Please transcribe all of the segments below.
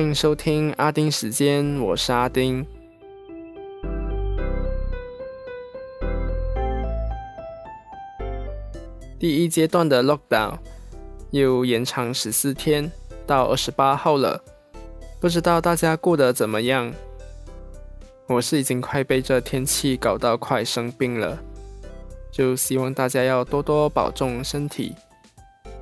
欢迎收听阿丁时间，我是阿丁。第一阶段的 lockdown 又延长十四天，到二十八号了。不知道大家过得怎么样？我是已经快被这天气搞到快生病了，就希望大家要多多保重身体。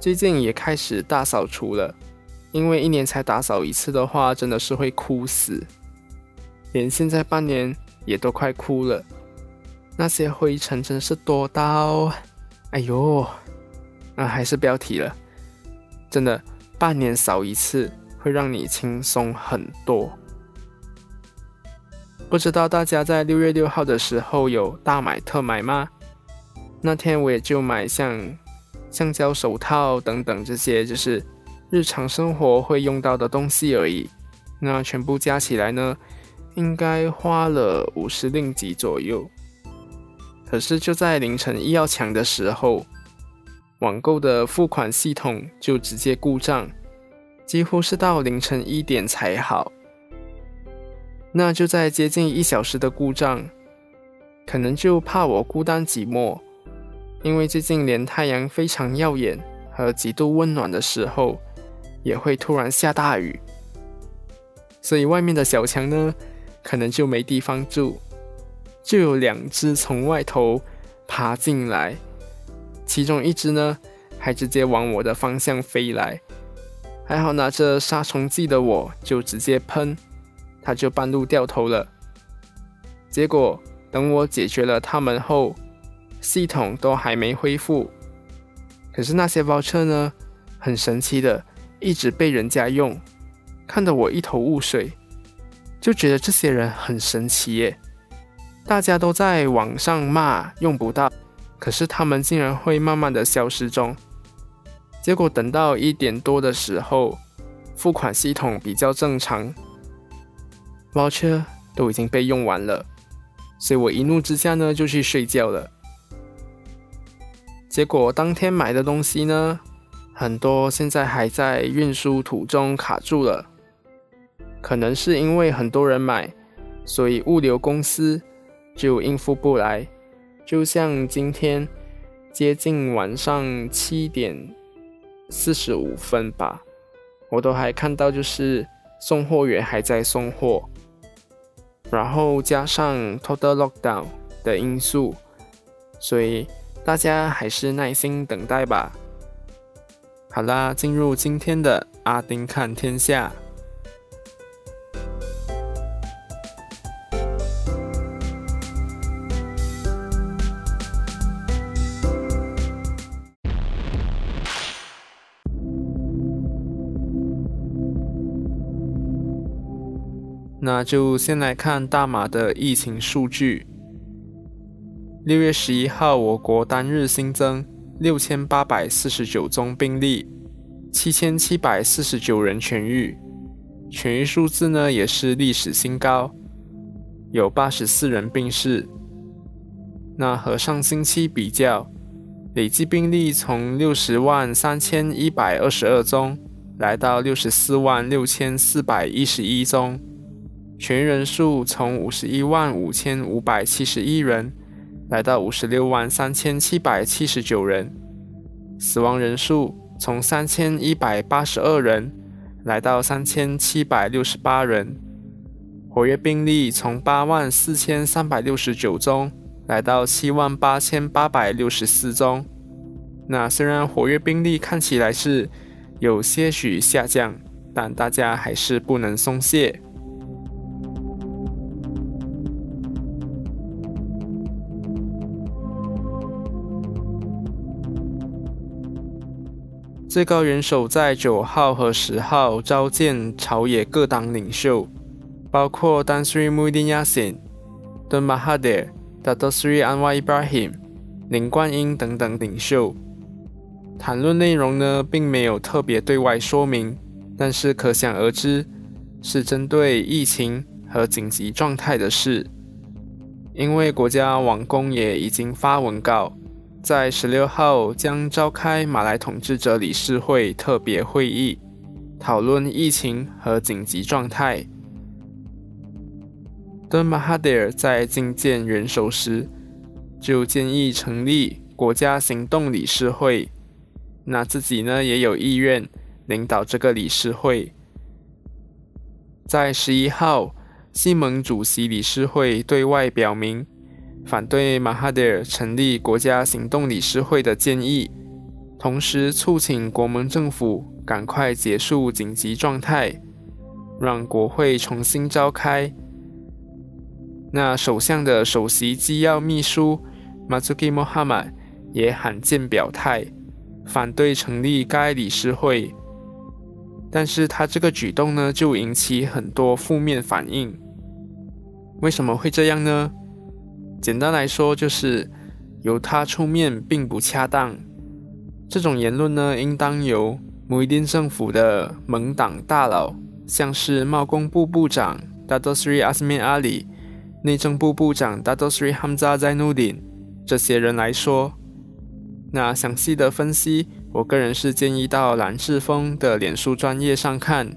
最近也开始大扫除了，因为一年才打扫一次的话，真的是会哭死。连现在半年也都快哭了，那些灰尘真是多到，哎呦，那还是不要提了。真的，半年扫一次。会让你轻松很多。不知道大家在六月六号的时候有大买特买吗？那天我也就买像橡胶手套等等这些，就是日常生活会用到的东西而已。那全部加起来呢，应该花了五十令吉左右。可是就在凌晨一要抢的时候，网购的付款系统就直接故障。几乎是到凌晨一点才好，那就在接近一小时的故障，可能就怕我孤单寂寞，因为最近连太阳非常耀眼和极度温暖的时候，也会突然下大雨，所以外面的小强呢，可能就没地方住，就有两只从外头爬进来，其中一只呢，还直接往我的方向飞来。还好拿着杀虫剂的我就直接喷，它就半路掉头了。结果等我解决了它们后，系统都还没恢复。可是那些包车呢，很神奇的一直被人家用，看得我一头雾水，就觉得这些人很神奇耶。大家都在网上骂用不到，可是他们竟然会慢慢的消失中。结果等到一点多的时候，付款系统比较正常，包车都已经被用完了，所以我一怒之下呢就去睡觉了。结果当天买的东西呢，很多现在还在运输途中卡住了，可能是因为很多人买，所以物流公司就应付不来。就像今天接近晚上七点。四十五分吧，我都还看到，就是送货员还在送货，然后加上 total lockdown 的因素，所以大家还是耐心等待吧。好啦，进入今天的阿丁看天下。那就先来看大马的疫情数据。六月十一号，我国单日新增六千八百四十九宗病例，七千七百四十九人痊愈，痊愈数字呢也是历史新高，有八十四人病逝。那和上星期比较，累计病例从六十万三千一百二十二宗，来到六十四万六千四百一十一宗。全人数从五十一万五千五百七十一人，来到五十六万三千七百七十九人；死亡人数从三千一百八十二人，来到三千七百六十八人；活跃病例从八万四千三百六十九宗，来到七万八千八百六十四宗。那虽然活跃病例看起来是有些许下降，但大家还是不能松懈。最高元首在九号和十号召见朝野各党领袖，包括 Dan Sri Muhyiddin Yassin、Tun Mahathir、Dato Sri Anwar Ibrahim、林冠英等等领袖。谈论内容呢，并没有特别对外说明，但是可想而知，是针对疫情和紧急状态的事。因为国家网工也已经发文告。在十六号将召开马来统治者理事会特别会议，讨论疫情和紧急状态。敦马哈迪尔在觐见元首时，就建议成立国家行动理事会，那自己呢也有意愿领导这个理事会。在十一号，西盟主席理事会对外表明反对马哈迪尔成立国家行动理事会的建议，同时促请国盟政府赶快结束紧急状态，让国会重新召开。那首相的首席机要秘书马祖基·穆罕默也罕见表态，反对成立该理事会。但是他这个举动呢，就引起很多负面反应。为什么会这样呢？简单来说，就是由他出面并不恰当。这种言论呢，应当由穆伊丁政府的盟党大佬，像是贸工部部长达多斯里阿斯米阿里、内政部部长达多斯里哈姆扎在努丁这些人来说。那详细的分析。我个人是建议到蓝志峰的脸书专业上看，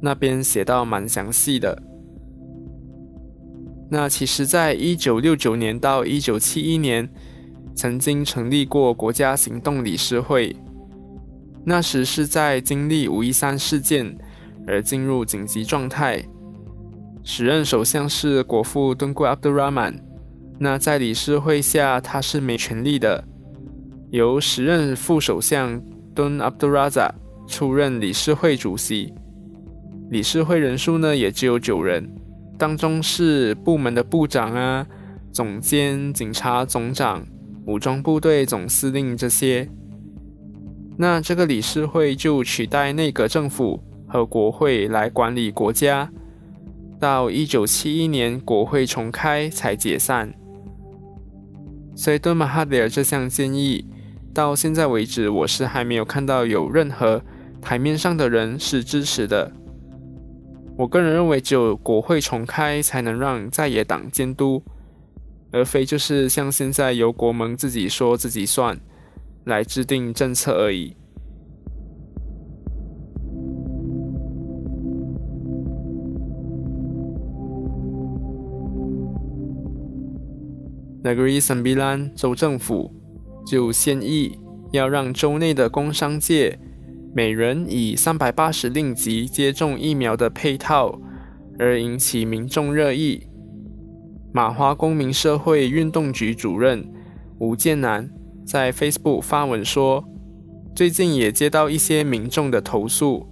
那边写到蛮详细的。那其实，在一九六九年到一九七一年，曾经成立过国家行动理事会，那时是在经历五一三事件而进入紧急状态。时任首相是国父敦固阿卜杜拉曼，那在理事会下他是没权力的。由时任副首相敦阿卜杜拉扎出任理事会主席，理事会人数呢也只有九人，当中是部门的部长啊、总监、警察总长、武装部队总司令这些。那这个理事会就取代内阁政府和国会来管理国家，到一九七一年国会重开才解散。所以敦马哈迪尔这项建议。到现在为止，我是还没有看到有任何台面上的人是支持的。我个人认为，只有国会重开，才能让在野党监督，而非就是像现在由国盟自己说自己算，来制定政策而已。Negri Sembilan 州政府。就建议要让州内的工商界每人以三百八十令吉接种疫苗的配套，而引起民众热议。马华公民社会运动局主任吴建南在 Facebook 发文说，最近也接到一些民众的投诉，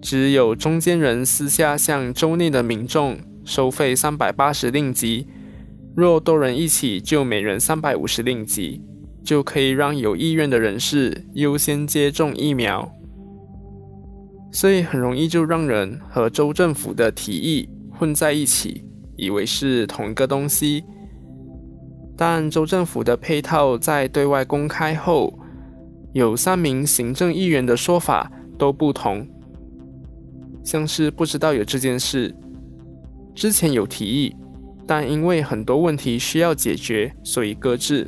只有中间人私下向州内的民众收费三百八十令吉，若多人一起就每人三百五十令吉。就可以让有意愿的人士优先接种疫苗，所以很容易就让人和州政府的提议混在一起，以为是同一个东西。但州政府的配套在对外公开后，有三名行政议员的说法都不同，像是不知道有这件事，之前有提议，但因为很多问题需要解决，所以搁置。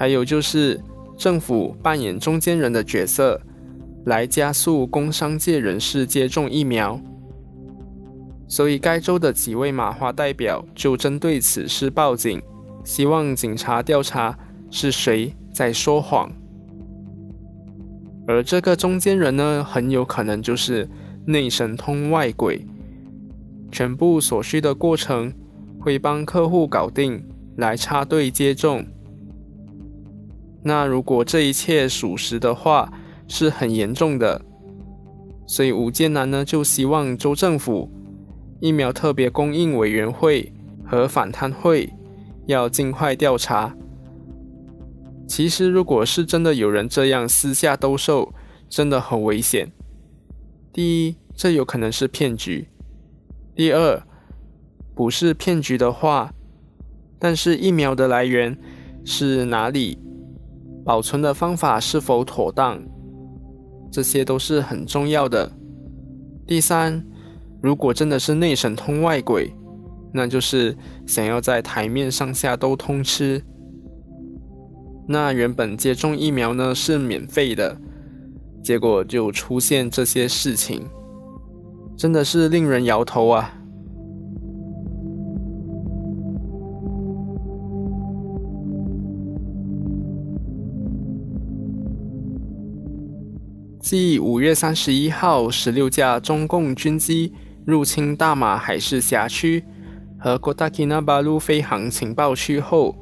还有就是政府扮演中间人的角色，来加速工商界人士接种疫苗。所以该州的几位马华代表就针对此事报警，希望警察调查是谁在说谎。而这个中间人呢，很有可能就是内神通外鬼，全部所需的过程会帮客户搞定，来插队接种。那如果这一切属实的话，是很严重的。所以吴建南呢就希望州政府、疫苗特别供应委员会和反贪会要尽快调查。其实，如果是真的有人这样私下兜售，真的很危险。第一，这有可能是骗局；第二，不是骗局的话，但是疫苗的来源是哪里？保存的方法是否妥当，这些都是很重要的。第三，如果真的是内神通外鬼，那就是想要在台面上下都通吃。那原本接种疫苗呢是免费的，结果就出现这些事情。真的是令人摇头啊！继五月三十一号十六架中共军机入侵大马海事辖区和 Guadalcanal 飞航情报区后，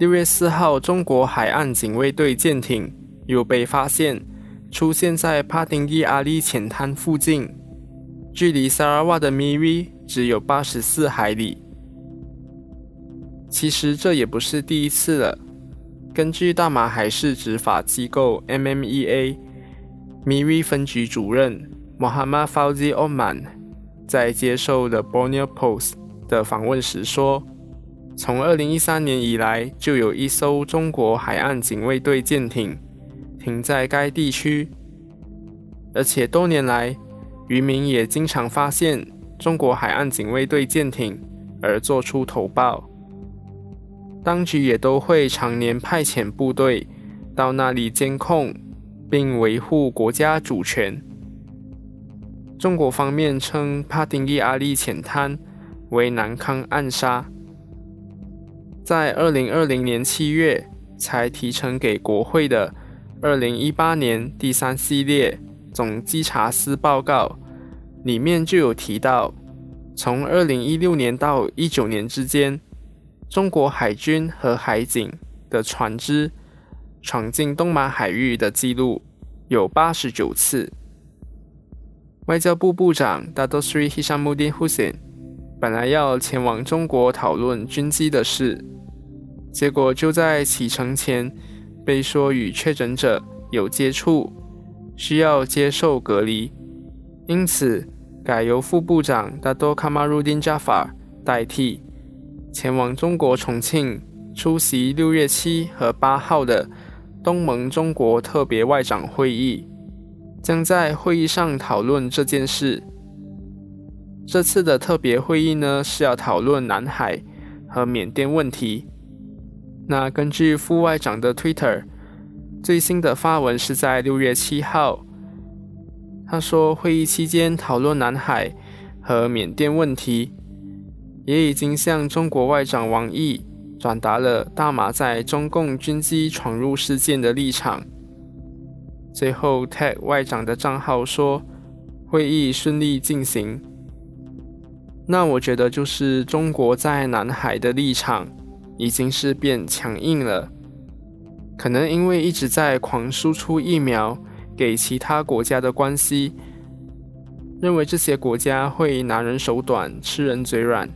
六月四号，中国海岸警卫队舰艇又被发现出现在帕丁伊阿利浅滩附近。距离萨拉瓦的 MV 只有八十四海里。其实这也不是第一次了。根据大马海事执法机构 MMEA Miri 分局主任 Muhammad Fauzi Oman 在接受 The Borneo Post 的访问时说，从二零一三年以来，就有一艘中国海岸警卫队舰艇停在该地区，而且多年来。渔民也经常发现中国海岸警卫队舰艇而做出投报，当局也都会常年派遣部队到那里监控并维护国家主权。中国方面称帕丁伊阿利浅滩为南康暗沙，在二零二零年七月才提呈给国会的二零一八年第三系列。总稽查司报告里面就有提到，从二零一六年到一九年之间，中国海军和海警的船只闯进东马海域的记录有八十九次。外交部部长 Dato Sri Hishamuddin Hussein 本来要前往中国讨论军机的事，结果就在启程前被说与确诊者有接触。需要接受隔离，因此改由副部长 Dato Kamaruddin Jafar 代替，前往中国重庆出席六月七和八号的东盟中国特别外长会议，将在会议上讨论这件事。这次的特别会议呢，是要讨论南海和缅甸问题。那根据副外长的 Twitter。最新的发文是在六月七号，他说会议期间讨论南海和缅甸问题，也已经向中国外长王毅转达了大马在中共军机闯入事件的立场。最后，TED 外长的账号说会议顺利进行。那我觉得就是中国在南海的立场已经是变强硬了。可能因为一直在狂输出疫苗给其他国家的关系，认为这些国家会拿人手短、吃人嘴软，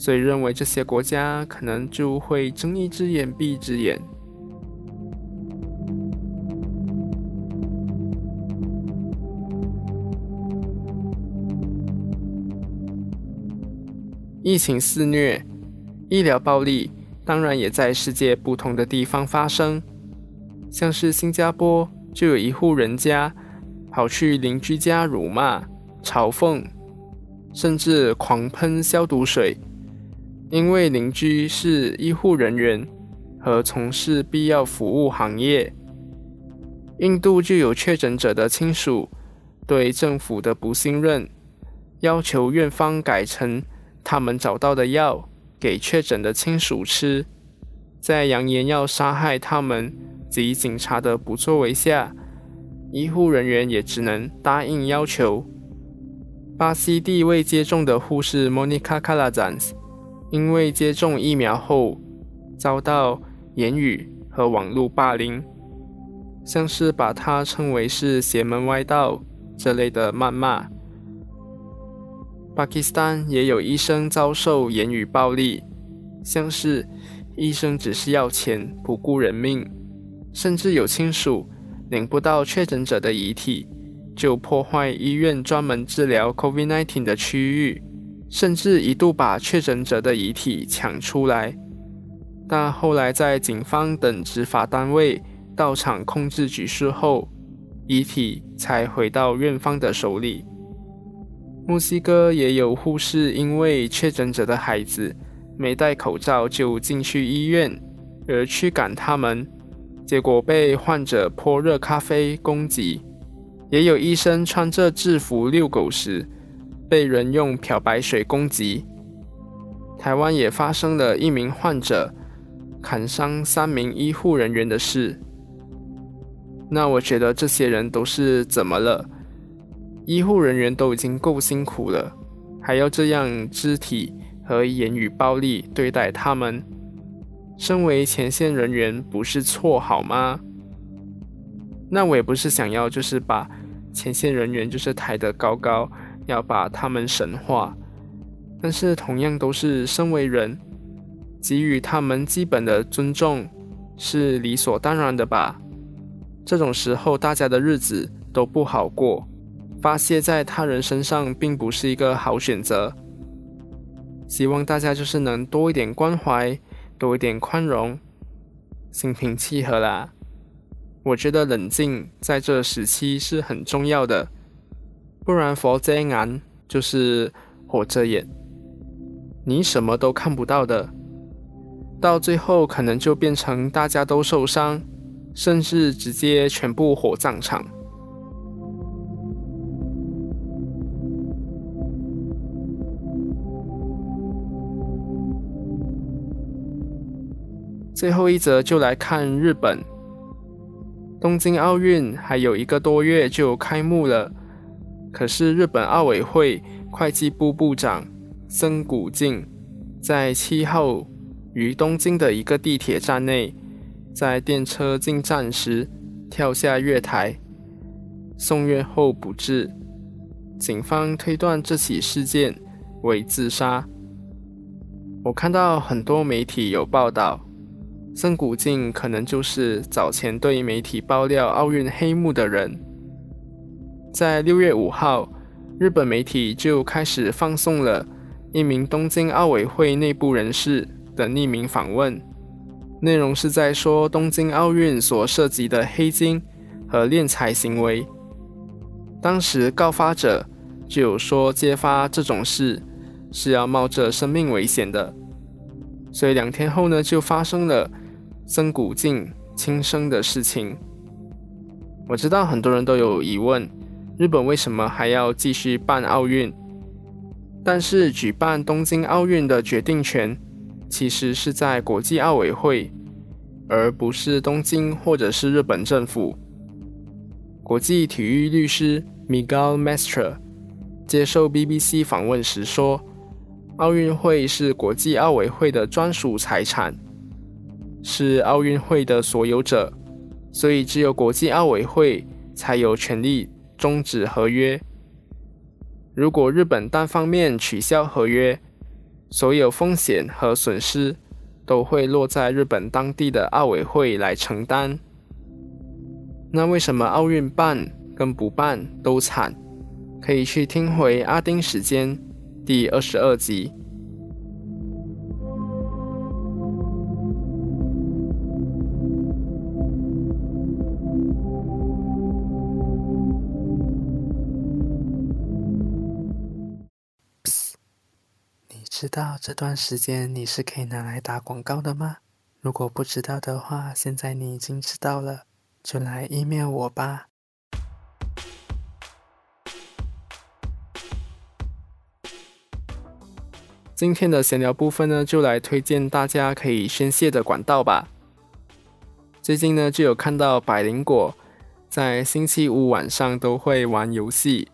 所以认为这些国家可能就会睁一只眼闭一只眼。疫情肆虐，医疗暴力。当然也在世界不同的地方发生，像是新加坡就有一户人家跑去邻居家辱骂、嘲讽，甚至狂喷消毒水，因为邻居是医护人员和从事必要服务行业。印度就有确诊者的亲属对政府的不信任，要求院方改成他们找到的药。给确诊的亲属吃，在扬言要杀害他们及警察的不作为下，医护人员也只能答应要求。巴西第一位接种的护士 Monica Calazans，因为接种疫苗后遭到言语和网络霸凌，像是把她称为是邪门歪道这类的谩骂。巴基斯坦也有医生遭受言语暴力，像是医生只是要钱不顾人命，甚至有亲属领不到确诊者的遗体，就破坏医院专门治疗 COVID-19 的区域，甚至一度把确诊者的遗体抢出来，但后来在警方等执法单位到场控制局势后，遗体才回到院方的手里。墨西哥也有护士因为确诊者的孩子没戴口罩就进去医院，而驱赶他们，结果被患者泼热咖啡攻击。也有医生穿着制服遛狗时被人用漂白水攻击。台湾也发生了一名患者砍伤三名医护人员的事。那我觉得这些人都是怎么了？医护人员都已经够辛苦了，还要这样肢体和言语暴力对待他们。身为前线人员，不是错好吗？那我也不是想要，就是把前线人员就是抬得高高，要把他们神化。但是同样都是身为人，给予他们基本的尊重是理所当然的吧？这种时候，大家的日子都不好过，发泄在他人身上并不是一个好选择。希望大家就是能多一点关怀。多一点宽容，心平气和啦。我觉得冷静在这时期是很重要的，不然佛遮眼就是火遮眼，你什么都看不到的，到最后可能就变成大家都受伤，甚至直接全部火葬场。最后一则就来看日本东京奥运还有一个多月就开幕了，可是日本奥委会会计部部长森谷静在七号于东京的一个地铁站内，在电车进站时跳下月台，送院后不治，警方推断这起事件为自杀。我看到很多媒体有报道。森谷静可能就是早前对媒体爆料奥运黑幕的人。在六月五号，日本媒体就开始放送了一名东京奥委会内部人士的匿名访问，内容是在说东京奥运所涉及的黑金和敛财行为。当时告发者就有说，揭发这种事是要冒着生命危险的。所以两天后呢，就发生了。曾古静轻生的事情，我知道很多人都有疑问：日本为什么还要继续办奥运？但是举办东京奥运的决定权其实是在国际奥委会，而不是东京或者是日本政府。国际体育律师 Miguel Mestre 接受 BBC 访问时说：“奥运会是国际奥委会的专属财产。”是奥运会的所有者，所以只有国际奥委会才有权利终止合约。如果日本单方面取消合约，所有风险和损失都会落在日本当地的奥委会来承担。那为什么奥运办跟不办都惨？可以去听回阿丁时间第二十二集。知道这段时间你是可以拿来打广告的吗？如果不知道的话，现在你已经知道了，就来一面我吧。今天的闲聊部分呢，就来推荐大家可以宣泄的管道吧。最近呢，就有看到百灵果在星期五晚上都会玩游戏，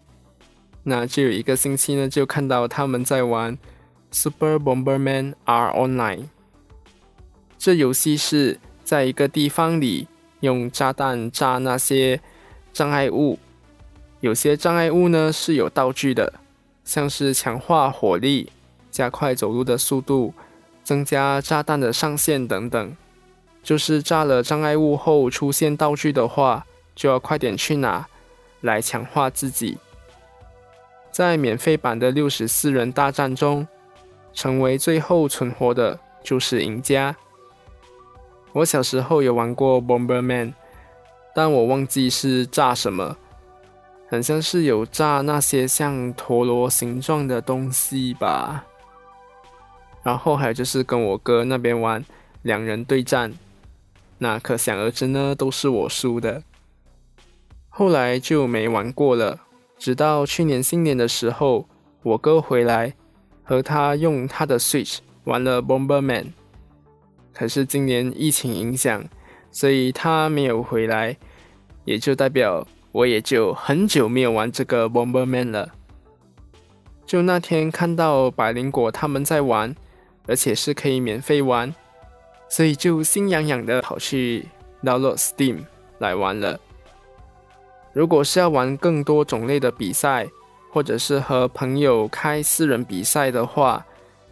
那就有一个星期呢，就看到他们在玩。Super Bomberman R Online，这游戏是在一个地方里用炸弹炸那些障碍物。有些障碍物呢是有道具的，像是强化火力、加快走路的速度、增加炸弹的上限等等。就是炸了障碍物后出现道具的话，就要快点去拿来强化自己。在免费版的六十四人大战中。成为最后存活的就是赢家。我小时候有玩过 Bomberman，但我忘记是炸什么，很像是有炸那些像陀螺形状的东西吧。然后还有就是跟我哥那边玩两人对战，那可想而知呢，都是我输的。后来就没玩过了，直到去年新年的时候。我哥回来和他用他的 Switch 玩了 Bomberman，可是今年疫情影响，所以他没有回来，也就代表我也就很久没有玩这个 Bomberman 了。就那天看到百灵果他们在玩，而且是可以免费玩，所以就心痒痒的跑去 download Steam 来玩了。如果是要玩更多种类的比赛，或者是和朋友开私人比赛的话，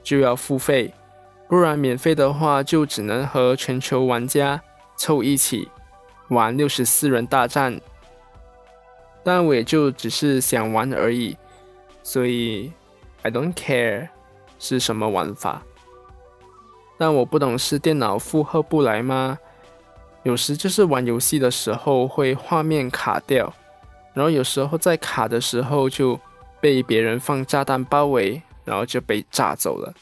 就要付费；不然免费的话，就只能和全球玩家凑一起玩六十四人大战。但我也就只是想玩而已，所以 I don't care 是什么玩法。但我不懂是电脑负荷不来吗？有时就是玩游戏的时候会画面卡掉，然后有时候在卡的时候就被别人放炸弹包围，然后就被炸走了。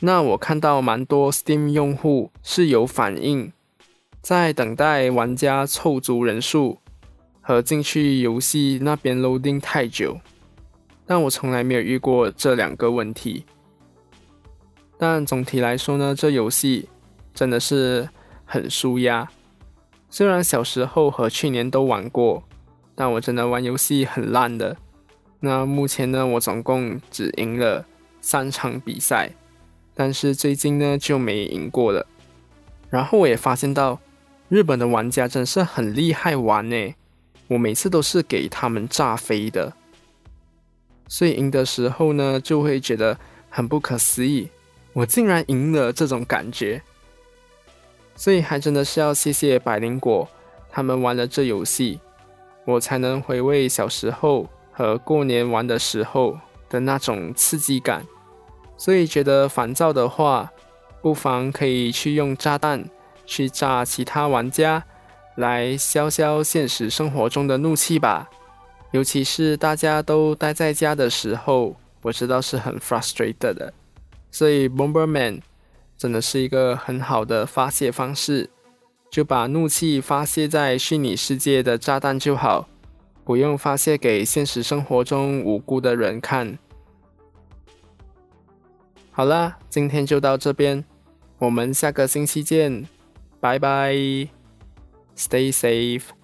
那我看到蛮多 Steam 用户是有反应，在等待玩家凑足人数和进去游戏那边 loading 太久，但我从来没有遇过这两个问题。但总体来说呢，这游戏真的是。很舒压，虽然小时候和去年都玩过，但我真的玩游戏很烂的。那目前呢，我总共只赢了三场比赛，但是最近呢就没赢过了。然后我也发现到，日本的玩家真是很厉害玩呢，我每次都是给他们炸飞的，所以赢的时候呢就会觉得很不可思议，我竟然赢了这种感觉。所以还真的是要谢谢百灵果，他们玩了这游戏，我才能回味小时候和过年玩的时候的那种刺激感。所以觉得烦躁的话，不妨可以去用炸弹去炸其他玩家，来消消现实生活中的怒气吧。尤其是大家都待在家的时候，我知道是很 frustrated 的。所以 Bomberman。真的是一个很好的发泄方式，就把怒气发泄在虚拟世界的炸弹就好，不用发泄给现实生活中无辜的人看。好啦，今天就到这边，我们下个星期见，拜拜，Stay safe。